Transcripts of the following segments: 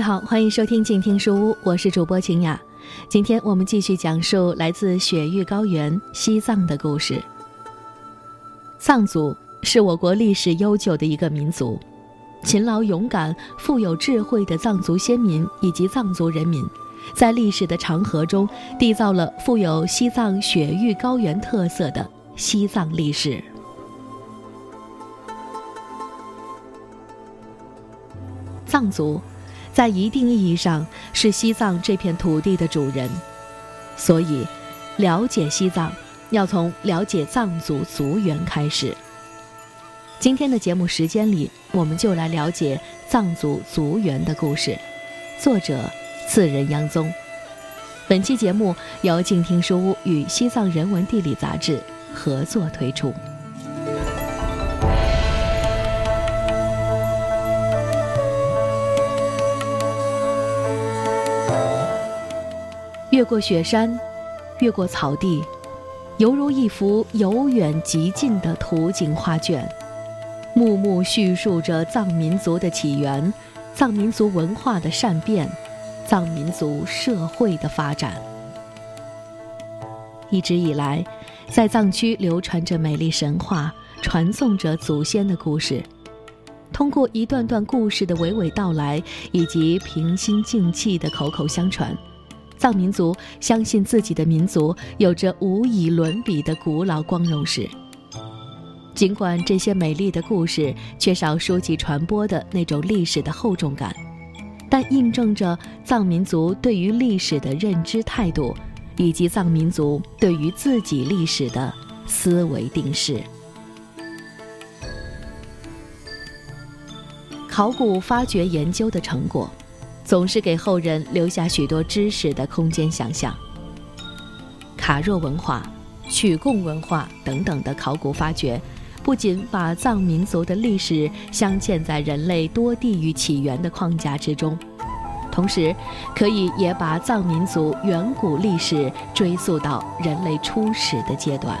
各位好，欢迎收听静听书屋，我是主播晴雅。今天我们继续讲述来自雪域高原西藏的故事。藏族是我国历史悠久的一个民族，勤劳勇敢、富有智慧的藏族先民以及藏族人民，在历史的长河中缔造了富有西藏雪域高原特色的西藏历史。藏族。在一定意义上是西藏这片土地的主人，所以了解西藏要从了解藏族族源开始。今天的节目时间里，我们就来了解藏族族源的故事。作者：次仁央宗。本期节目由静听书屋与西藏人文地理杂志合作推出。越过雪山，越过草地，犹如一幅由远及近的图景画卷，幕幕叙述着藏民族的起源、藏民族文化的善变、藏民族社会的发展。一直以来，在藏区流传着美丽神话，传颂着祖先的故事。通过一段段故事的娓娓道来，以及平心静气的口口相传。藏民族相信自己的民族有着无以伦比的古老光荣史。尽管这些美丽的故事缺少书籍传播的那种历史的厚重感，但印证着藏民族对于历史的认知态度，以及藏民族对于自己历史的思维定式。考古发掘研究的成果。总是给后人留下许多知识的空间想象。卡若文化、曲贡文化等等的考古发掘，不仅把藏民族的历史镶嵌在人类多地域起源的框架之中，同时，可以也把藏民族远古历史追溯到人类初始的阶段。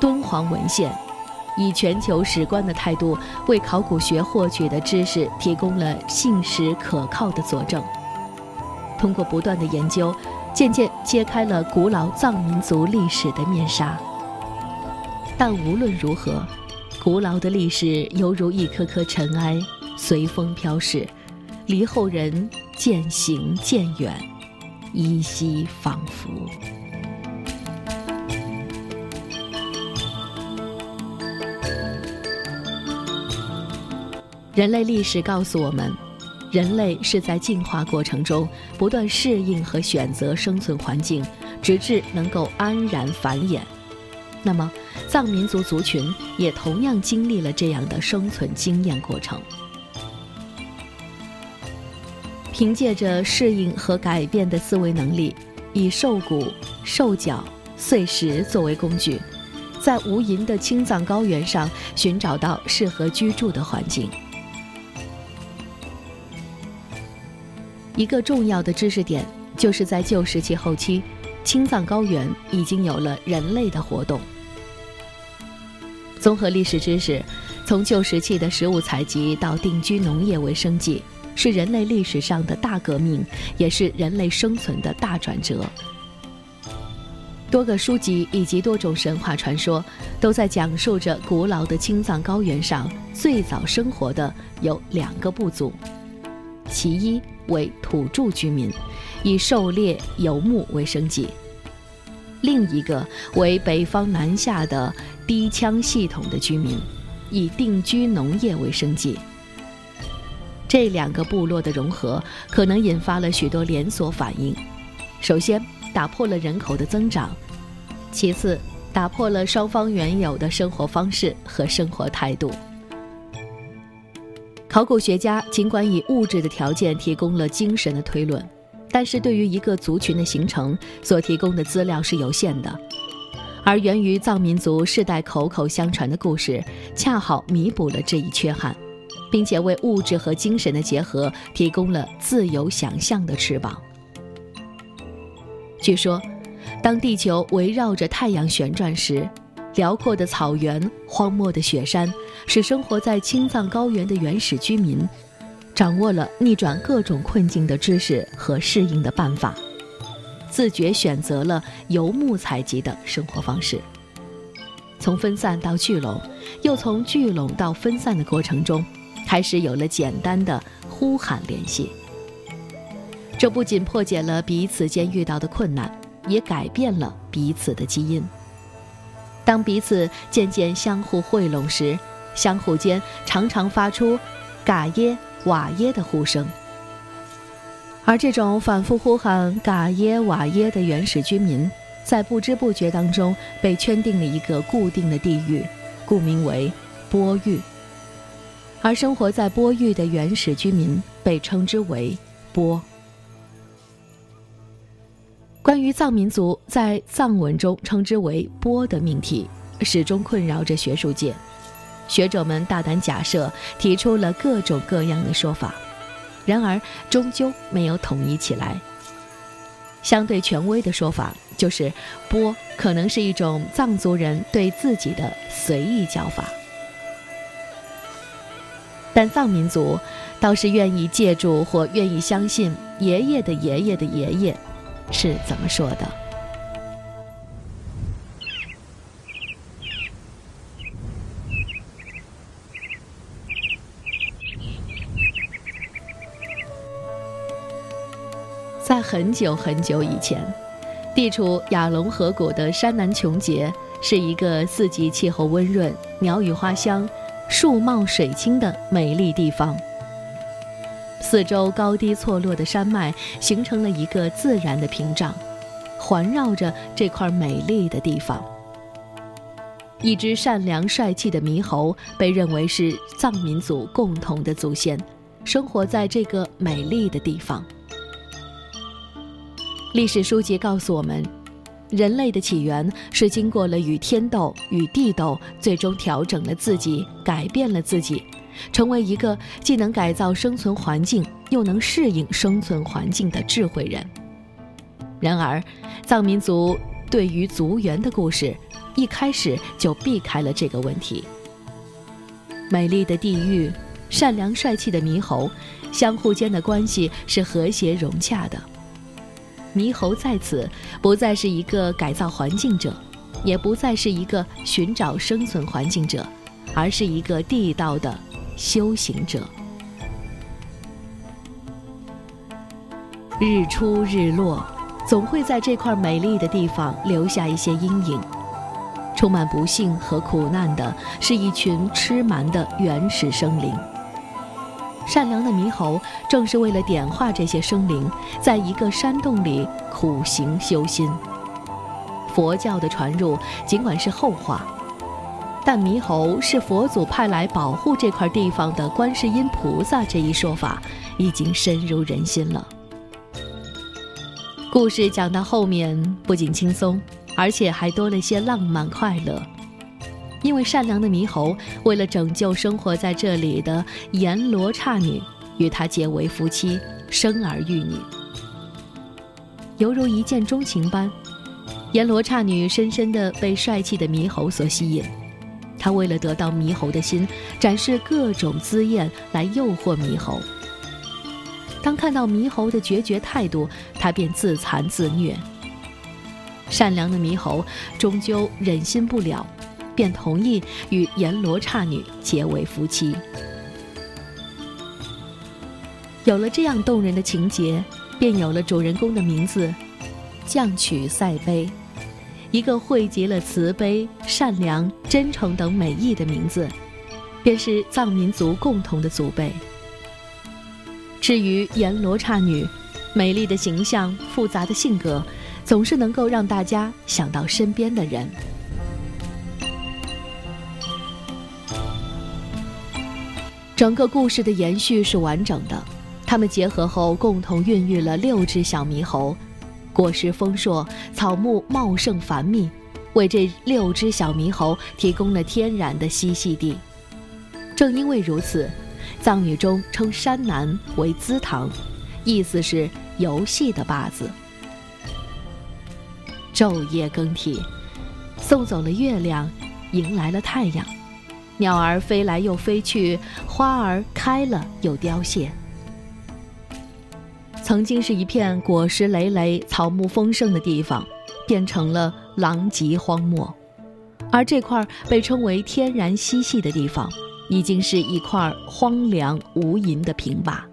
敦煌文献。以全球史观的态度为考古学获取的知识提供了信实可靠的佐证。通过不断的研究，渐渐揭开了古老藏民族历史的面纱。但无论如何，古老的历史犹如一颗颗尘埃，随风飘逝，离后人渐行渐远，依稀仿佛。人类历史告诉我们，人类是在进化过程中不断适应和选择生存环境，直至能够安然繁衍。那么，藏民族族群也同样经历了这样的生存经验过程。凭借着适应和改变的思维能力，以兽骨、兽脚、碎石作为工具，在无垠的青藏高原上寻找到适合居住的环境。一个重要的知识点，就是在旧石器后期，青藏高原已经有了人类的活动。综合历史知识，从旧石器的食物采集到定居农业为生计，是人类历史上的大革命，也是人类生存的大转折。多个书籍以及多种神话传说，都在讲述着古老的青藏高原上最早生活的有两个部族，其一。为土著居民，以狩猎游牧为生计；另一个为北方南下的低羌系统的居民，以定居农业为生计。这两个部落的融合，可能引发了许多连锁反应。首先，打破了人口的增长；其次，打破了双方原有的生活方式和生活态度。考古学家尽管以物质的条件提供了精神的推论，但是对于一个族群的形成所提供的资料是有限的，而源于藏民族世代口口相传的故事，恰好弥补了这一缺憾，并且为物质和精神的结合提供了自由想象的翅膀。据说，当地球围绕着太阳旋转时，辽阔的草原、荒漠的雪山，使生活在青藏高原的原始居民，掌握了逆转各种困境的知识和适应的办法，自觉选择了游牧采集的生活方式。从分散到聚拢，又从聚拢到分散的过程中，开始有了简单的呼喊联系。这不仅破解了彼此间遇到的困难，也改变了彼此的基因。当彼此渐渐相互汇拢时，相互间常常发出“嘎耶瓦耶”的呼声。而这种反复呼喊“嘎耶瓦耶”的原始居民，在不知不觉当中被圈定了一个固定的地域，故名为波域。而生活在波域的原始居民被称之为波。关于藏民族在藏文中称之为“波”的命题，始终困扰着学术界。学者们大胆假设，提出了各种各样的说法，然而终究没有统一起来。相对权威的说法就是“波”可能是一种藏族人对自己的随意叫法，但藏民族倒是愿意借助或愿意相信爷爷的爷爷的爷爷。是怎么说的？在很久很久以前，地处雅龙河谷的山南琼结是一个四季气候温润、鸟语花香、树茂水清的美丽地方。四周高低错落的山脉形成了一个自然的屏障，环绕着这块美丽的地方。一只善良帅气的猕猴被认为是藏民族共同的祖先，生活在这个美丽的地方。历史书籍告诉我们，人类的起源是经过了与天斗、与地斗，最终调整了自己，改变了自己。成为一个既能改造生存环境，又能适应生存环境的智慧人。然而，藏民族对于族源的故事，一开始就避开了这个问题。美丽的地域，善良帅气的猕猴，相互间的关系是和谐融洽的。猕猴在此不再是一个改造环境者，也不再是一个寻找生存环境者，而是一个地道的。修行者，日出日落，总会在这块美丽的地方留下一些阴影。充满不幸和苦难的是一群吃蛮的原始生灵。善良的猕猴正是为了点化这些生灵，在一个山洞里苦行修心。佛教的传入尽管是后话。但猕猴是佛祖派来保护这块地方的观世音菩萨，这一说法已经深入人心了。故事讲到后面，不仅轻松，而且还多了些浪漫快乐。因为善良的猕猴为了拯救生活在这里的阎罗刹女，与他结为夫妻，生儿育女，犹如一见钟情般。阎罗刹女深深地被帅气的猕猴所吸引。他为了得到猕猴的心，展示各种姿艳来诱惑猕猴。当看到猕猴的决绝态度，他便自残自虐。善良的猕猴终究忍心不了，便同意与阎罗刹女结为夫妻。有了这样动人的情节，便有了主人公的名字——降曲赛悲。一个汇集了慈悲、善良、真诚等美意的名字，便是藏民族共同的祖辈。至于阎罗刹女，美丽的形象、复杂的性格，总是能够让大家想到身边的人。整个故事的延续是完整的，他们结合后共同孕育了六只小猕猴。果实丰硕，草木茂盛繁密，为这六只小猕猴提供了天然的栖息地。正因为如此，藏语中称山南为“资堂”，意思是游戏的坝子。昼夜更替，送走了月亮，迎来了太阳，鸟儿飞来又飞去，花儿开了又凋谢。曾经是一片果实累累、草木丰盛的地方，变成了狼藉荒漠；而这块被称为天然嬉戏的地方，已经是一块荒凉无垠的平坝。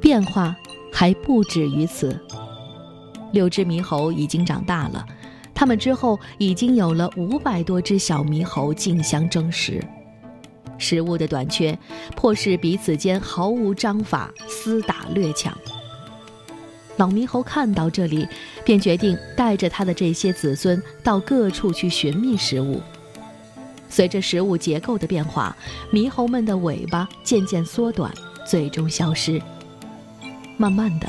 变化还不止于此，六只猕猴已经长大了，它们之后已经有了五百多只小猕猴竞相争食。食物的短缺，迫使彼此间毫无章法，厮打掠抢。老猕猴看到这里，便决定带着他的这些子孙到各处去寻觅食物。随着食物结构的变化，猕猴们的尾巴渐渐缩短，最终消失。慢慢的，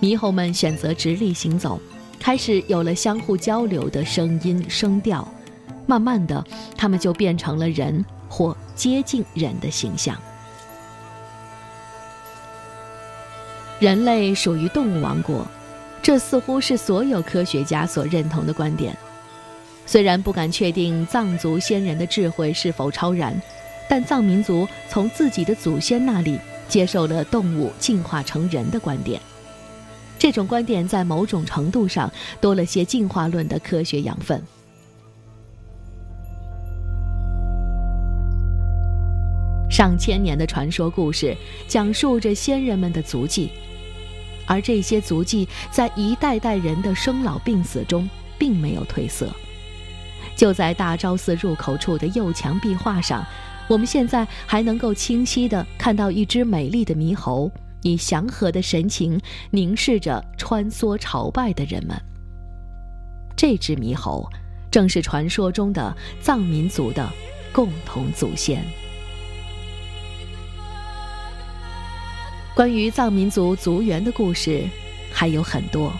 猕猴们选择直立行走，开始有了相互交流的声音声调。慢慢的，他们就变成了人。或接近人的形象。人类属于动物王国，这似乎是所有科学家所认同的观点。虽然不敢确定藏族先人的智慧是否超然，但藏民族从自己的祖先那里接受了动物进化成人的观点。这种观点在某种程度上多了些进化论的科学养分。上千年的传说故事，讲述着先人们的足迹，而这些足迹在一代代人的生老病死中并没有褪色。就在大昭寺入口处的右墙壁画上，我们现在还能够清晰地看到一只美丽的猕猴，以祥和的神情凝视着穿梭朝拜的人们。这只猕猴，正是传说中的藏民族的共同祖先。关于藏民族族源的故事还有很多，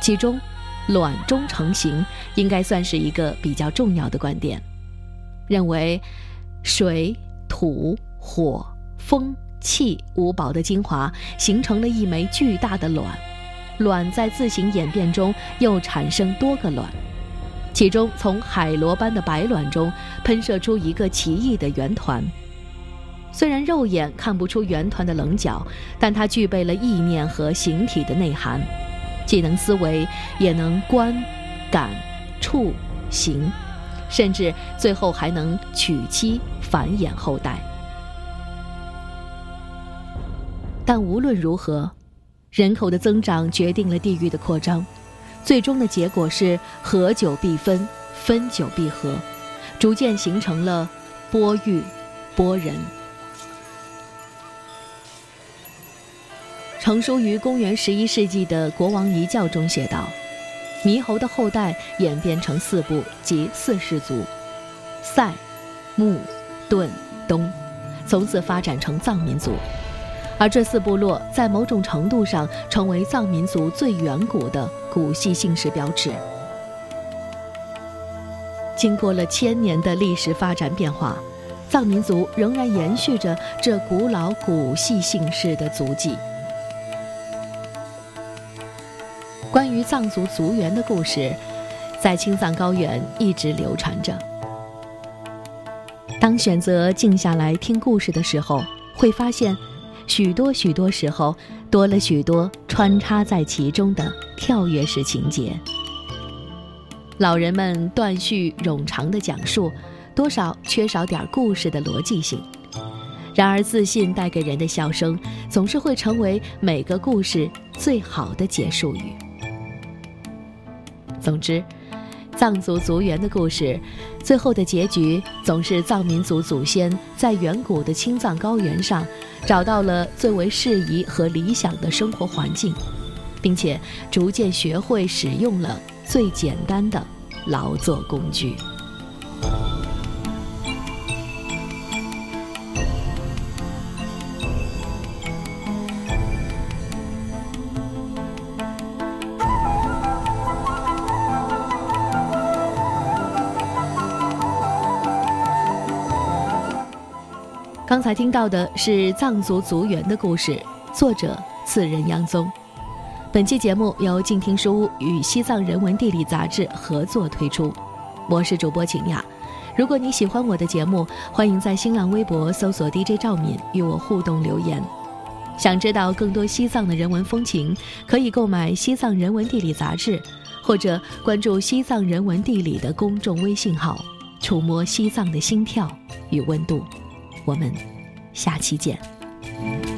其中“卵中成形”应该算是一个比较重要的观点，认为水、土、火、风、气五宝的精华形成了一枚巨大的卵，卵在自行演变中又产生多个卵，其中从海螺般的白卵中喷射出一个奇异的圆团。虽然肉眼看不出圆团的棱角，但它具备了意念和形体的内涵，既能思维，也能观、感、触、行，甚至最后还能娶妻繁衍后代。但无论如何，人口的增长决定了地域的扩张，最终的结果是合久必分，分久必合，逐渐形成了波域、波人。成书于公元十一世纪的《国王遗教》中写道：“猕猴的后代演变成四部，即四氏族：塞、木、顿、东，从此发展成藏民族。而这四部落在某种程度上成为藏民族最远古的古系姓氏标志。经过了千年的历史发展变化，藏民族仍然延续着这古老古系姓氏的足迹。”关于藏族族源的故事，在青藏高原一直流传着。当选择静下来听故事的时候，会发现，许多许多时候多了许多穿插在其中的跳跃式情节。老人们断续冗长的讲述，多少缺少点故事的逻辑性。然而，自信带给人的笑声，总是会成为每个故事最好的结束语。总之，藏族族源的故事，最后的结局总是藏民族祖先在远古的青藏高原上，找到了最为适宜和理想的生活环境，并且逐渐学会使用了最简单的劳作工具。刚才听到的是藏族族源的故事，作者次仁央宗。本期节目由静听书屋与西藏人文地理杂志合作推出。我是主播景雅。如果你喜欢我的节目，欢迎在新浪微博搜索 DJ 赵敏与我互动留言。想知道更多西藏的人文风情，可以购买《西藏人文地理》杂志，或者关注《西藏人文地理》的公众微信号，触摸西藏的心跳与温度。我们下期见。